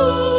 Ooh.